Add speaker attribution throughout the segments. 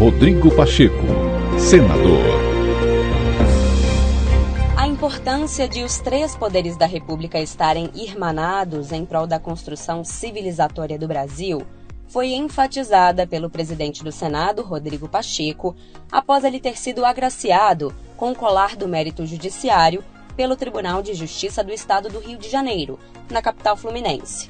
Speaker 1: Rodrigo Pacheco, senador.
Speaker 2: A importância de os três poderes da República estarem irmanados em prol da construção civilizatória do Brasil foi enfatizada pelo presidente do Senado, Rodrigo Pacheco, após ele ter sido agraciado com o colar do mérito judiciário pelo Tribunal de Justiça do Estado do Rio de Janeiro, na capital fluminense.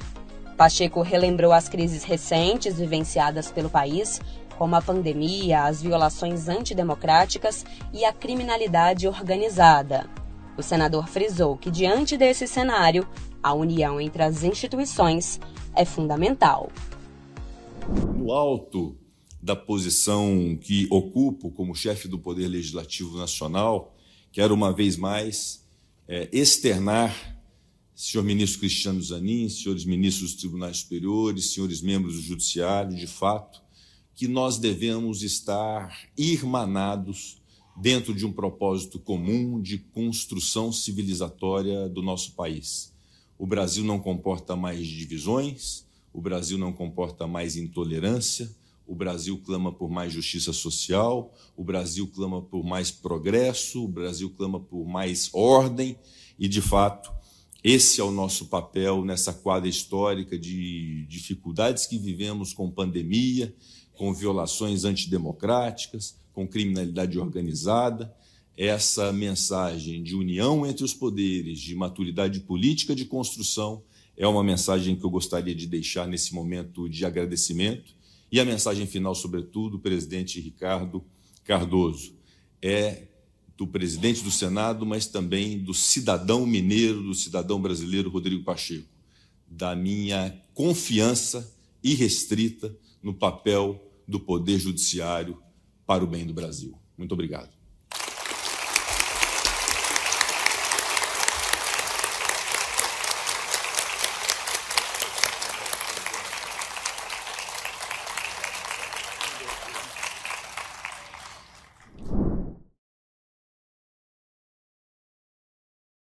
Speaker 2: Pacheco relembrou as crises recentes vivenciadas pelo país, como a pandemia, as violações antidemocráticas e a criminalidade organizada. O senador frisou que, diante desse cenário, a união entre as instituições é fundamental
Speaker 3: no alto da posição que ocupo como chefe do Poder Legislativo Nacional, quero uma vez mais é, externar, senhor ministro Cristiano Zanin, senhores ministros dos tribunais superiores, senhores membros do Judiciário, de fato, que nós devemos estar irmanados dentro de um propósito comum de construção civilizatória do nosso país. O Brasil não comporta mais divisões, o Brasil não comporta mais intolerância, o Brasil clama por mais justiça social, o Brasil clama por mais progresso, o Brasil clama por mais ordem, e de fato, esse é o nosso papel nessa quadra histórica de dificuldades que vivemos com pandemia, com violações antidemocráticas, com criminalidade organizada. Essa mensagem de união entre os poderes, de maturidade política de construção, é uma mensagem que eu gostaria de deixar nesse momento de agradecimento. E a mensagem final, sobretudo, presidente Ricardo Cardoso, é do presidente do Senado, mas também do cidadão mineiro, do cidadão brasileiro Rodrigo Pacheco, da minha confiança irrestrita no papel do Poder Judiciário para o bem do Brasil. Muito obrigado.